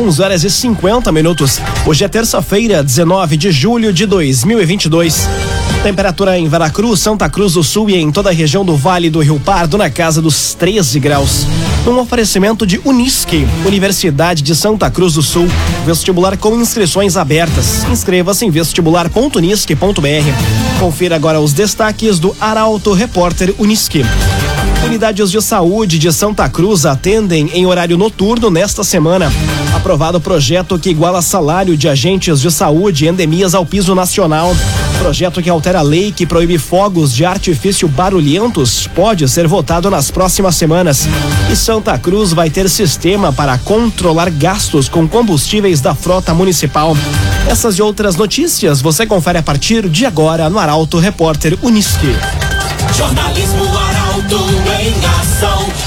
11 horas e 50 minutos. Hoje é terça-feira, 19 de julho de 2022. Temperatura em Veracruz, Santa Cruz do Sul e em toda a região do Vale do Rio Pardo na casa dos 13 graus. Um oferecimento de Unisque, Universidade de Santa Cruz do Sul. Vestibular com inscrições abertas. Inscreva-se em vestibular.unisque.br. Confira agora os destaques do Arauto Repórter Unisque. Unidades de saúde de Santa Cruz atendem em horário noturno nesta semana. Aprovado o projeto que iguala salário de agentes de saúde e endemias ao piso nacional. Projeto que altera a lei que proíbe fogos de artifício barulhentos pode ser votado nas próximas semanas. E Santa Cruz vai ter sistema para controlar gastos com combustíveis da frota municipal. Essas e outras notícias você confere a partir de agora no Arauto Repórter Unisque. Jornalismo Arauto em.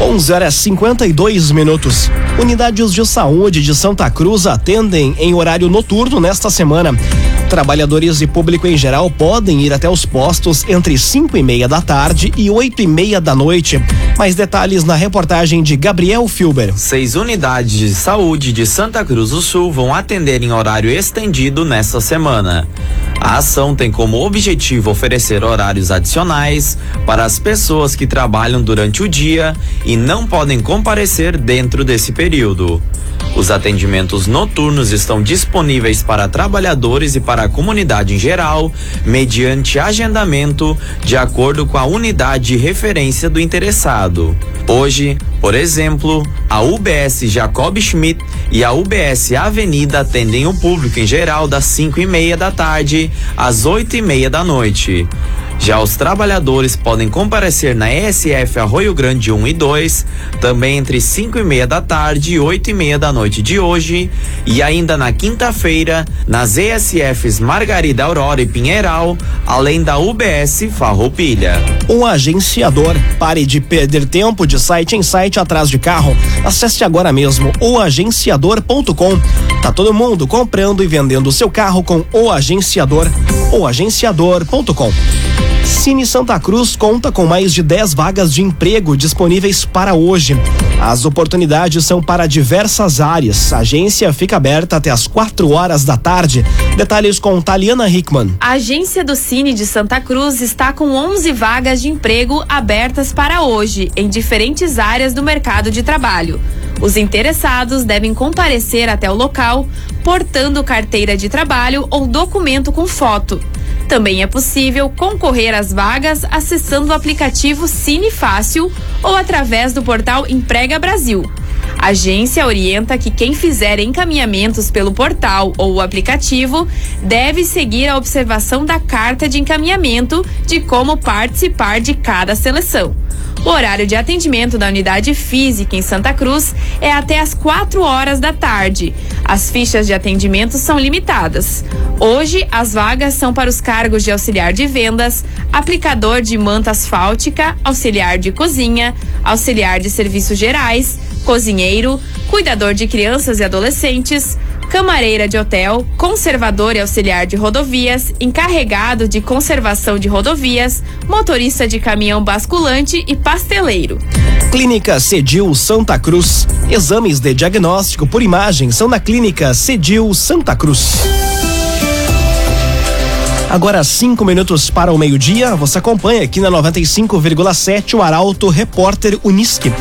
11 horas 52 minutos. Unidades de saúde de Santa Cruz atendem em horário noturno nesta semana. Trabalhadores e público em geral podem ir até os postos entre 5 e meia da tarde e 8 e meia da noite. Mais detalhes na reportagem de Gabriel Filber. Seis unidades de saúde de Santa Cruz do Sul vão atender em horário estendido nesta semana. A ação tem como objetivo oferecer horários adicionais para as pessoas que trabalham durante o dia e não podem comparecer dentro desse período. Os atendimentos noturnos estão disponíveis para trabalhadores e para a comunidade em geral, mediante agendamento de acordo com a unidade de referência do interessado. Hoje, por exemplo, a UBS Jacob Schmidt e a UBS Avenida atendem o público em geral das 5 e meia da tarde às 8 e meia da noite. Já os trabalhadores podem comparecer na ESF Arroio Grande 1 e 2, também entre 5 e meia da tarde e 8 e meia da noite de hoje, e ainda na quinta-feira, nas ESFs Margarida Aurora e Pinheiral, além da UBS Farroupilha. Um agenciador. Pare de perder tempo de site em site atrás de carro. Acesse agora mesmo oagenciador.com. Tá todo mundo comprando e vendendo seu carro com o agenciador. oagenciador.com. Cine Santa Cruz conta com mais de 10 vagas de emprego disponíveis para hoje. As oportunidades são para diversas áreas. A agência fica aberta até as 4 horas da tarde. Detalhes com Taliana Hickman. A agência do Cine de Santa Cruz está com 11 vagas de emprego abertas para hoje, em diferentes áreas do mercado de trabalho. Os interessados devem comparecer até o local portando carteira de trabalho ou documento com foto. Também é possível concorrer às vagas acessando o aplicativo Cine Fácil ou através do portal Emprega Brasil. A agência orienta que quem fizer encaminhamentos pelo portal ou aplicativo deve seguir a observação da carta de encaminhamento de como participar de cada seleção. O horário de atendimento da unidade física em Santa Cruz é até às 4 horas da tarde. As fichas de atendimento são limitadas. Hoje, as vagas são para os cargos de auxiliar de vendas, aplicador de manta asfáltica, auxiliar de cozinha, auxiliar de serviços gerais, cozinheiro, cuidador de crianças e adolescentes, camareira de hotel, conservador e auxiliar de rodovias, encarregado de conservação de rodovias, motorista de caminhão basculante e pasteleiro. Clínica Cedil Santa Cruz. Exames de diagnóstico por imagem são na Clínica Cedil Santa Cruz. Agora cinco minutos para o meio-dia, você acompanha aqui na 95,7 o Arauto Repórter Unisque.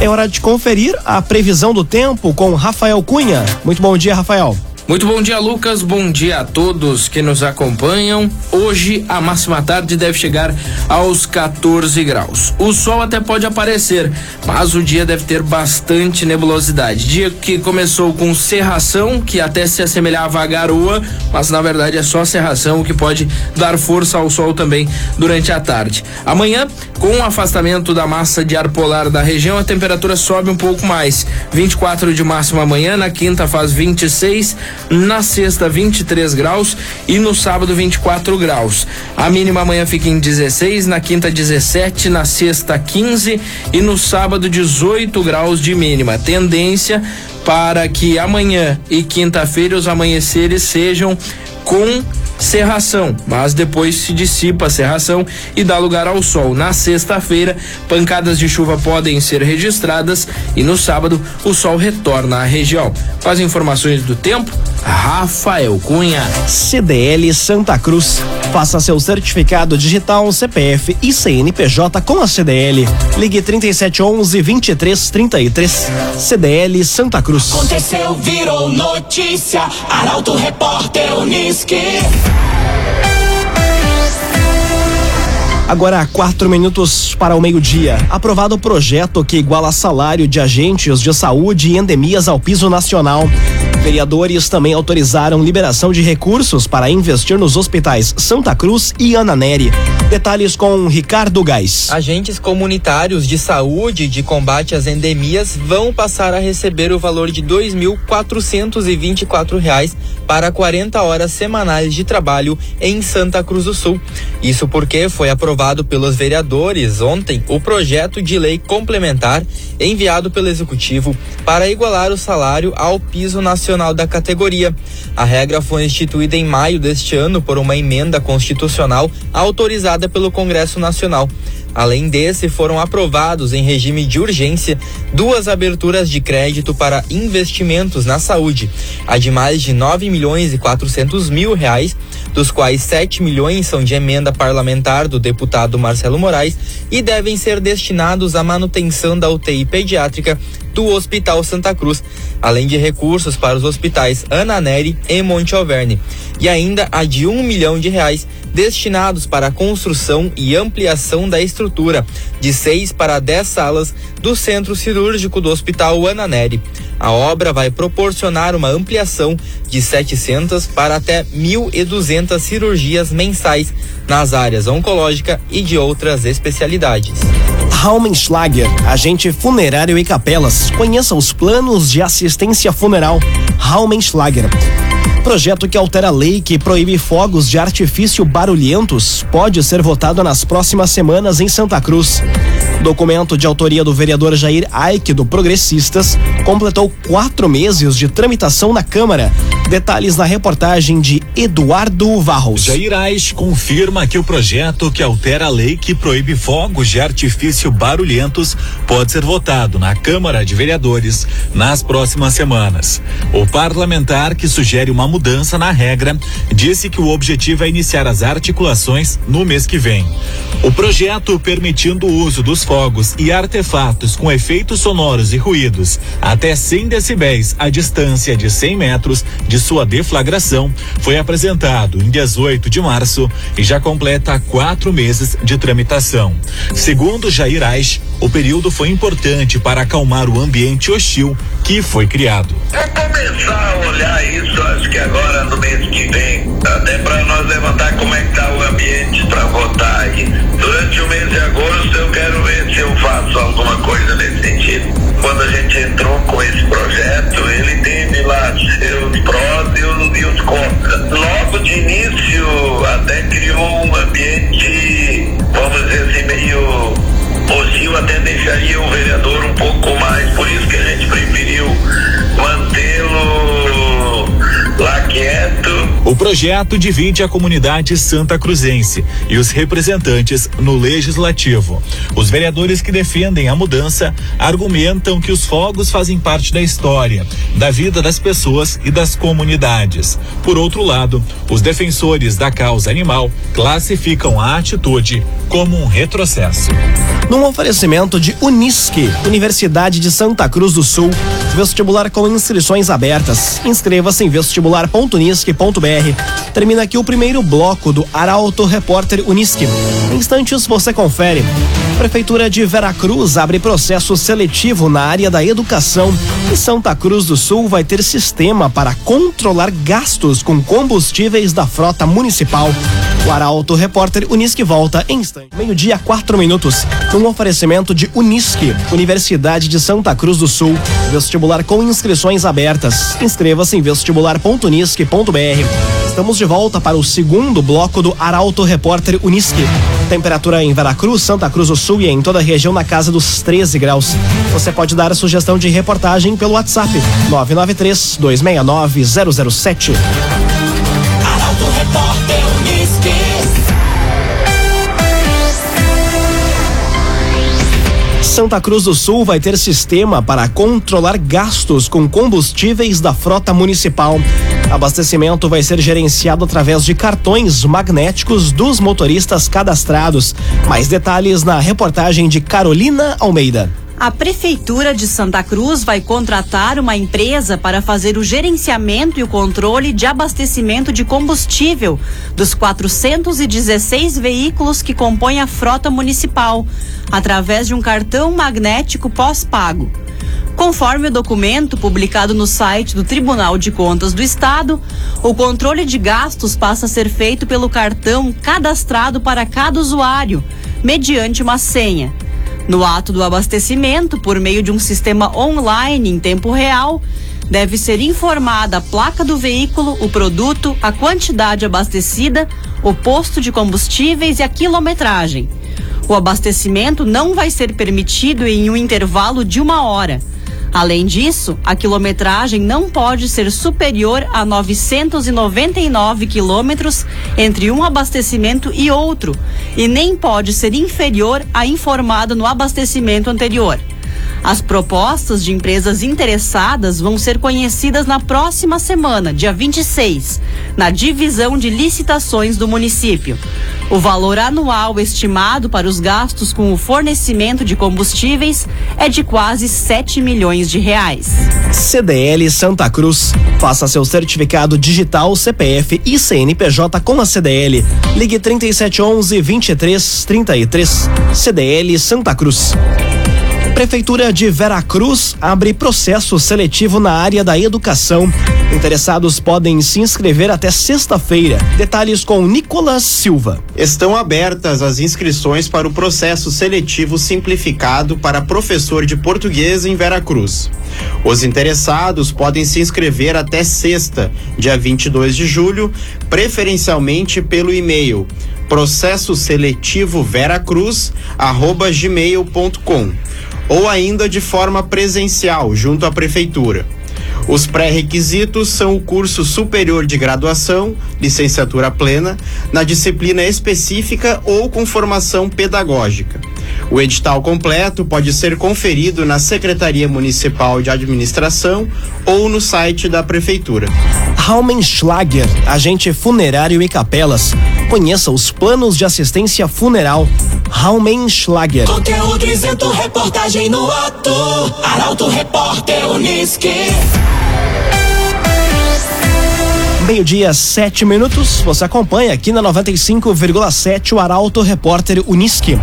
É hora de conferir a previsão do tempo com Rafael Cunha. Muito bom dia, Rafael. Muito bom dia, Lucas. Bom dia a todos que nos acompanham. Hoje a máxima tarde deve chegar aos 14 graus. O sol até pode aparecer, mas o dia deve ter bastante nebulosidade. Dia que começou com cerração, que até se assemelhava a garoa, mas na verdade é só cerração que pode dar força ao sol também durante a tarde. Amanhã, com o afastamento da massa de ar polar da região, a temperatura sobe um pouco mais. 24 de máxima amanhã, na quinta faz 26 na sexta 23 graus e no sábado 24 graus. A mínima amanhã fica em 16, na quinta 17, na sexta 15 e no sábado 18 graus de mínima. Tendência para que amanhã e quinta-feira os amanheceres sejam com cerração, mas depois se dissipa a cerração e dá lugar ao sol. Na sexta-feira, pancadas de chuva podem ser registradas e no sábado o sol retorna à região. Com as informações do tempo, Rafael Cunha. CDL Santa Cruz. Faça seu certificado digital CPF e CNPJ com a CDL. Ligue 3711 2333. CDL Santa Cruz. Aconteceu, virou notícia. Arauto Repórter Uniski. Agora, quatro minutos para o meio-dia. Aprovado o projeto que iguala salário de agentes de saúde e endemias ao piso nacional. Vereadores também autorizaram liberação de recursos para investir nos hospitais Santa Cruz e Ana Neri. Detalhes com Ricardo Gás. Agentes comunitários de saúde de combate às endemias vão passar a receber o valor de 2.424 reais para 40 horas semanais de trabalho em Santa Cruz do Sul. Isso porque foi aprovado pelos vereadores ontem o projeto de lei complementar enviado pelo executivo para igualar o salário ao piso nacional da categoria. A regra foi instituída em maio deste ano por uma emenda constitucional autorizada pelo Congresso Nacional. Além desse, foram aprovados em regime de urgência duas aberturas de crédito para investimentos na saúde, a de mais de 9 milhões e 400 mil reais, dos quais 7 milhões são de emenda parlamentar do deputado Marcelo Moraes e devem ser destinados à manutenção da UTI pediátrica do Hospital Santa Cruz, além de recursos para os hospitais Ana Neri e Monte Alverne, e ainda a de um milhão de reais destinados para a construção e ampliação da estrutura de seis para dez salas do Centro Cirúrgico do Hospital Ana Neri. A obra vai proporcionar uma ampliação de 700 para até 1.200 cirurgias mensais nas áreas oncológica e de outras especialidades. Raumenschlager, agente funerário e capelas. Conheça os planos de assistência funeral. Raumenschlager. Projeto que altera a lei que proíbe fogos de artifício barulhentos pode ser votado nas próximas semanas em Santa Cruz. Documento de autoria do vereador Jair Aike, do Progressistas, completou quatro meses de tramitação na Câmara. Detalhes na reportagem de Eduardo Varros. Jair Aike confirma que o projeto que altera a lei que proíbe fogos de artifício barulhentos pode ser votado na Câmara de Vereadores nas próximas semanas. O parlamentar que sugere uma mudança na regra disse que o objetivo é iniciar as articulações no mês que vem. O projeto permitindo o uso dos fogos e artefatos com efeitos sonoros e ruídos até 100 decibéis à distância de 100 metros de sua deflagração foi apresentado em 18 de março e já completa quatro meses de tramitação. Segundo Jair o período foi importante para acalmar o ambiente hostil que foi criado. É começar a olhar projeto divide a comunidade santa cruzense e os representantes no legislativo. Os vereadores que defendem a mudança argumentam que os fogos fazem parte da história, da vida das pessoas e das comunidades. Por outro lado, os defensores da causa animal classificam a atitude como um retrocesso. Num oferecimento de Unisque, Universidade de Santa Cruz do Sul, vestibular com inscrições abertas. Inscreva-se em vestibular.unisque.br. Termina aqui o primeiro bloco do Arauto Repórter Unisque. Em instantes você confere. Prefeitura de Veracruz abre processo seletivo na área da educação. E Santa Cruz do Sul vai ter sistema para controlar gastos com combustíveis da frota municipal. O Arauto Repórter Unisque volta em instante. Meio-dia, quatro minutos. Um oferecimento de Unisque, Universidade de Santa Cruz do Sul. Vestibular com inscrições abertas. Inscreva-se em vestibular.unisque.br. Estamos de volta para o segundo bloco do Arauto Repórter Unisque. Temperatura em Veracruz, Santa Cruz do Sul e em toda a região na casa dos 13 graus. Você pode dar a sugestão de reportagem pelo WhatsApp 993 269 007. Arauto Repórter Santa Cruz do Sul vai ter sistema para controlar gastos com combustíveis da frota municipal. Abastecimento vai ser gerenciado através de cartões magnéticos dos motoristas cadastrados. Mais detalhes na reportagem de Carolina Almeida. A Prefeitura de Santa Cruz vai contratar uma empresa para fazer o gerenciamento e o controle de abastecimento de combustível dos 416 veículos que compõem a frota municipal, através de um cartão magnético pós-pago. Conforme o documento publicado no site do Tribunal de Contas do Estado, o controle de gastos passa a ser feito pelo cartão cadastrado para cada usuário, mediante uma senha. No ato do abastecimento, por meio de um sistema online em tempo real, deve ser informada a placa do veículo, o produto, a quantidade abastecida, o posto de combustíveis e a quilometragem. O abastecimento não vai ser permitido em um intervalo de uma hora. Além disso, a quilometragem não pode ser superior a 999 quilômetros entre um abastecimento e outro, e nem pode ser inferior à informada no abastecimento anterior. As propostas de empresas interessadas vão ser conhecidas na próxima semana, dia 26, na divisão de licitações do município. O valor anual estimado para os gastos com o fornecimento de combustíveis é de quase 7 milhões de reais. CDL Santa Cruz. Faça seu certificado digital CPF e CNPJ com a CDL. Ligue 3711 2333. CDL Santa Cruz. Prefeitura de Veracruz abre processo seletivo na área da educação. Interessados podem se inscrever até sexta-feira. Detalhes com Nicolas Silva. Estão abertas as inscrições para o processo seletivo simplificado para professor de português em Veracruz. Os interessados podem se inscrever até sexta, dia 22 de julho, preferencialmente pelo e-mail processo seletivo veracruz arroba gmail.com ou ainda de forma presencial junto à prefeitura. Os pré-requisitos são o curso superior de graduação, licenciatura plena, na disciplina específica ou com formação pedagógica. O edital completo pode ser conferido na Secretaria Municipal de Administração ou no site da Prefeitura. Raumenschlager, agente funerário e capelas. Conheça os planos de assistência funeral. Raumenschlager. Conteúdo isento, reportagem no ato. Arauto Repórter Unisque. Meio-dia, sete minutos. Você acompanha aqui na 95,7 o Arauto Repórter Unisque.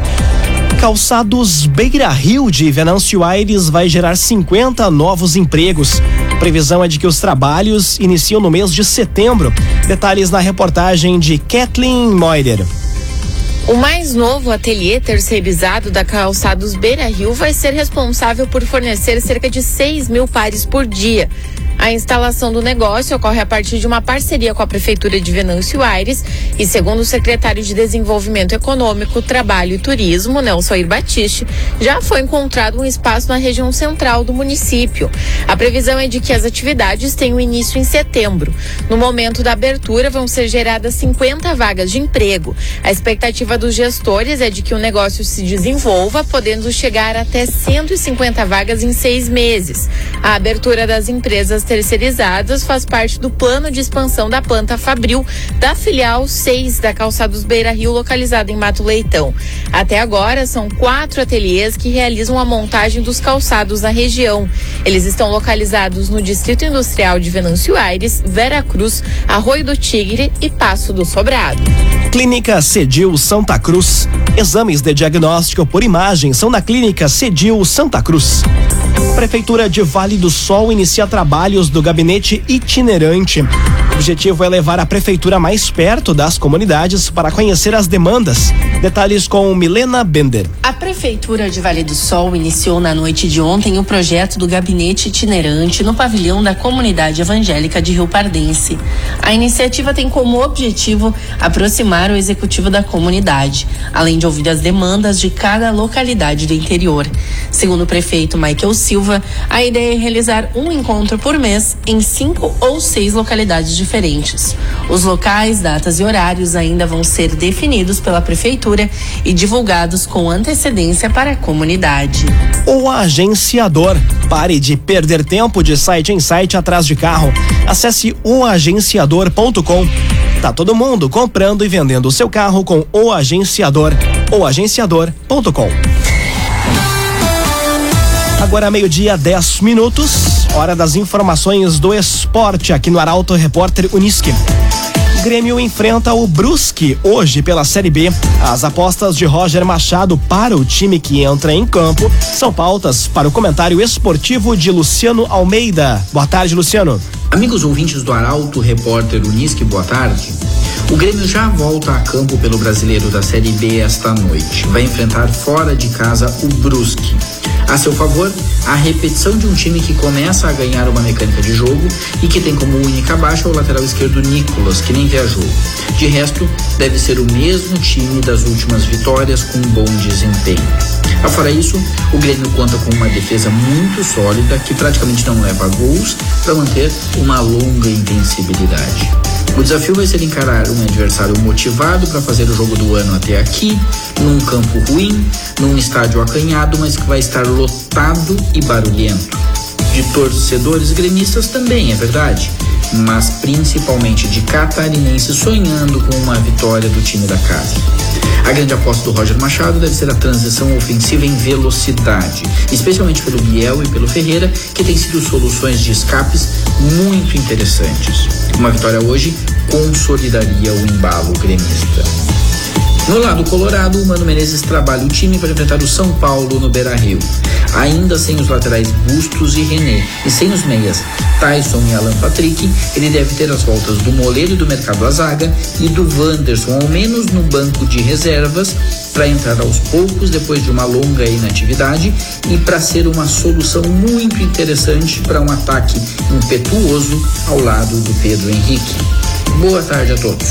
Calçados Beira Rio de Venâncio Aires vai gerar 50 novos empregos. A previsão é de que os trabalhos iniciam no mês de setembro. Detalhes na reportagem de Kathleen Moider. O mais novo ateliê terceirizado da Calçados Beira Rio vai ser responsável por fornecer cerca de 6 mil pares por dia. A instalação do negócio ocorre a partir de uma parceria com a Prefeitura de Venâncio Aires e, segundo o secretário de Desenvolvimento Econômico, Trabalho e Turismo, Nelson Ir Batiste, já foi encontrado um espaço na região central do município. A previsão é de que as atividades tenham início em setembro. No momento da abertura, vão ser geradas 50 vagas de emprego. A expectativa dos gestores é de que o negócio se desenvolva, podendo chegar até 150 vagas em seis meses. A abertura das empresas terceirizadas faz parte do plano de expansão da planta Fabril, da filial 6 da Calçados Beira Rio, localizada em Mato Leitão. Até agora, são quatro ateliês que realizam a montagem dos calçados na região. Eles estão localizados no Distrito Industrial de Venâncio Aires, Vera Cruz, Arroio do Tigre e Passo do Sobrado. Clínica Cedil Santa Cruz. Exames de diagnóstico por imagem são na Clínica Cedil Santa Cruz. Prefeitura de Vale do Sol inicia trabalhos do gabinete itinerante. O objetivo é levar a prefeitura mais perto das comunidades para conhecer as demandas. Detalhes com Milena Bender. A Prefeitura de Vale do Sol iniciou na noite de ontem o projeto do gabinete itinerante no pavilhão da comunidade evangélica de Rio Pardense. A iniciativa tem como objetivo aproximar o executivo da comunidade, além de ouvir as demandas de cada localidade do interior. Segundo o prefeito Michael Silva, a ideia é realizar um encontro por mês em cinco ou seis localidades diferentes. Os locais, datas e horários ainda vão ser definidos pela prefeitura e divulgados com antecedência para a comunidade. O agenciador. Pare de perder tempo de site em site atrás de carro. Acesse oagenciador.com. Tá todo mundo comprando e vendendo o seu carro com o agenciador. oagenciador.com. Agora meio-dia, 10 minutos. Hora das informações do esporte aqui no Arauto Repórter Unisque. Grêmio enfrenta o Brusque hoje pela Série B. As apostas de Roger Machado para o time que entra em campo são pautas para o comentário esportivo de Luciano Almeida. Boa tarde, Luciano. Amigos ouvintes do Arauto Repórter Unisque, boa tarde. O Grêmio já volta a campo pelo Brasileiro da Série B esta noite. Vai enfrentar fora de casa o Brusque. A seu favor, a repetição de um time que começa a ganhar uma mecânica de jogo e que tem como única baixa o lateral esquerdo Nicolas, que nem viajou. De resto, deve ser o mesmo time das últimas vitórias com bom desempenho. Afora isso, o Grêmio conta com uma defesa muito sólida que praticamente não leva gols para manter uma longa invencibilidade. O desafio vai ser encarar um adversário motivado para fazer o jogo do ano até aqui, num campo ruim, num estádio acanhado, mas que vai estar lotado e barulhento. De torcedores gremistas também, é verdade, mas principalmente de catarinenses sonhando com uma vitória do time da casa. A grande aposta do Roger Machado deve ser a transição ofensiva em velocidade, especialmente pelo Biel e pelo Ferreira, que têm sido soluções de escapes muito interessantes. Uma vitória hoje consolidaria o embalo gremista. No lado colorado, o Mano Menezes trabalha o time para enfrentar o São Paulo no Beira-Rio. Ainda sem os laterais Bustos e René e sem os meias Tyson e Alan Patrick, ele deve ter as voltas do Moleiro e do Mercado Azaga e do Wanderson, ao menos no banco de reservas, para entrar aos poucos depois de uma longa inatividade e para ser uma solução muito interessante para um ataque impetuoso ao lado do Pedro Henrique. Boa tarde a todos.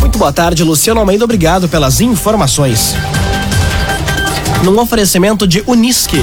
Muito boa tarde, Luciano Almeida. Obrigado pelas informações. Num oferecimento de Unisque,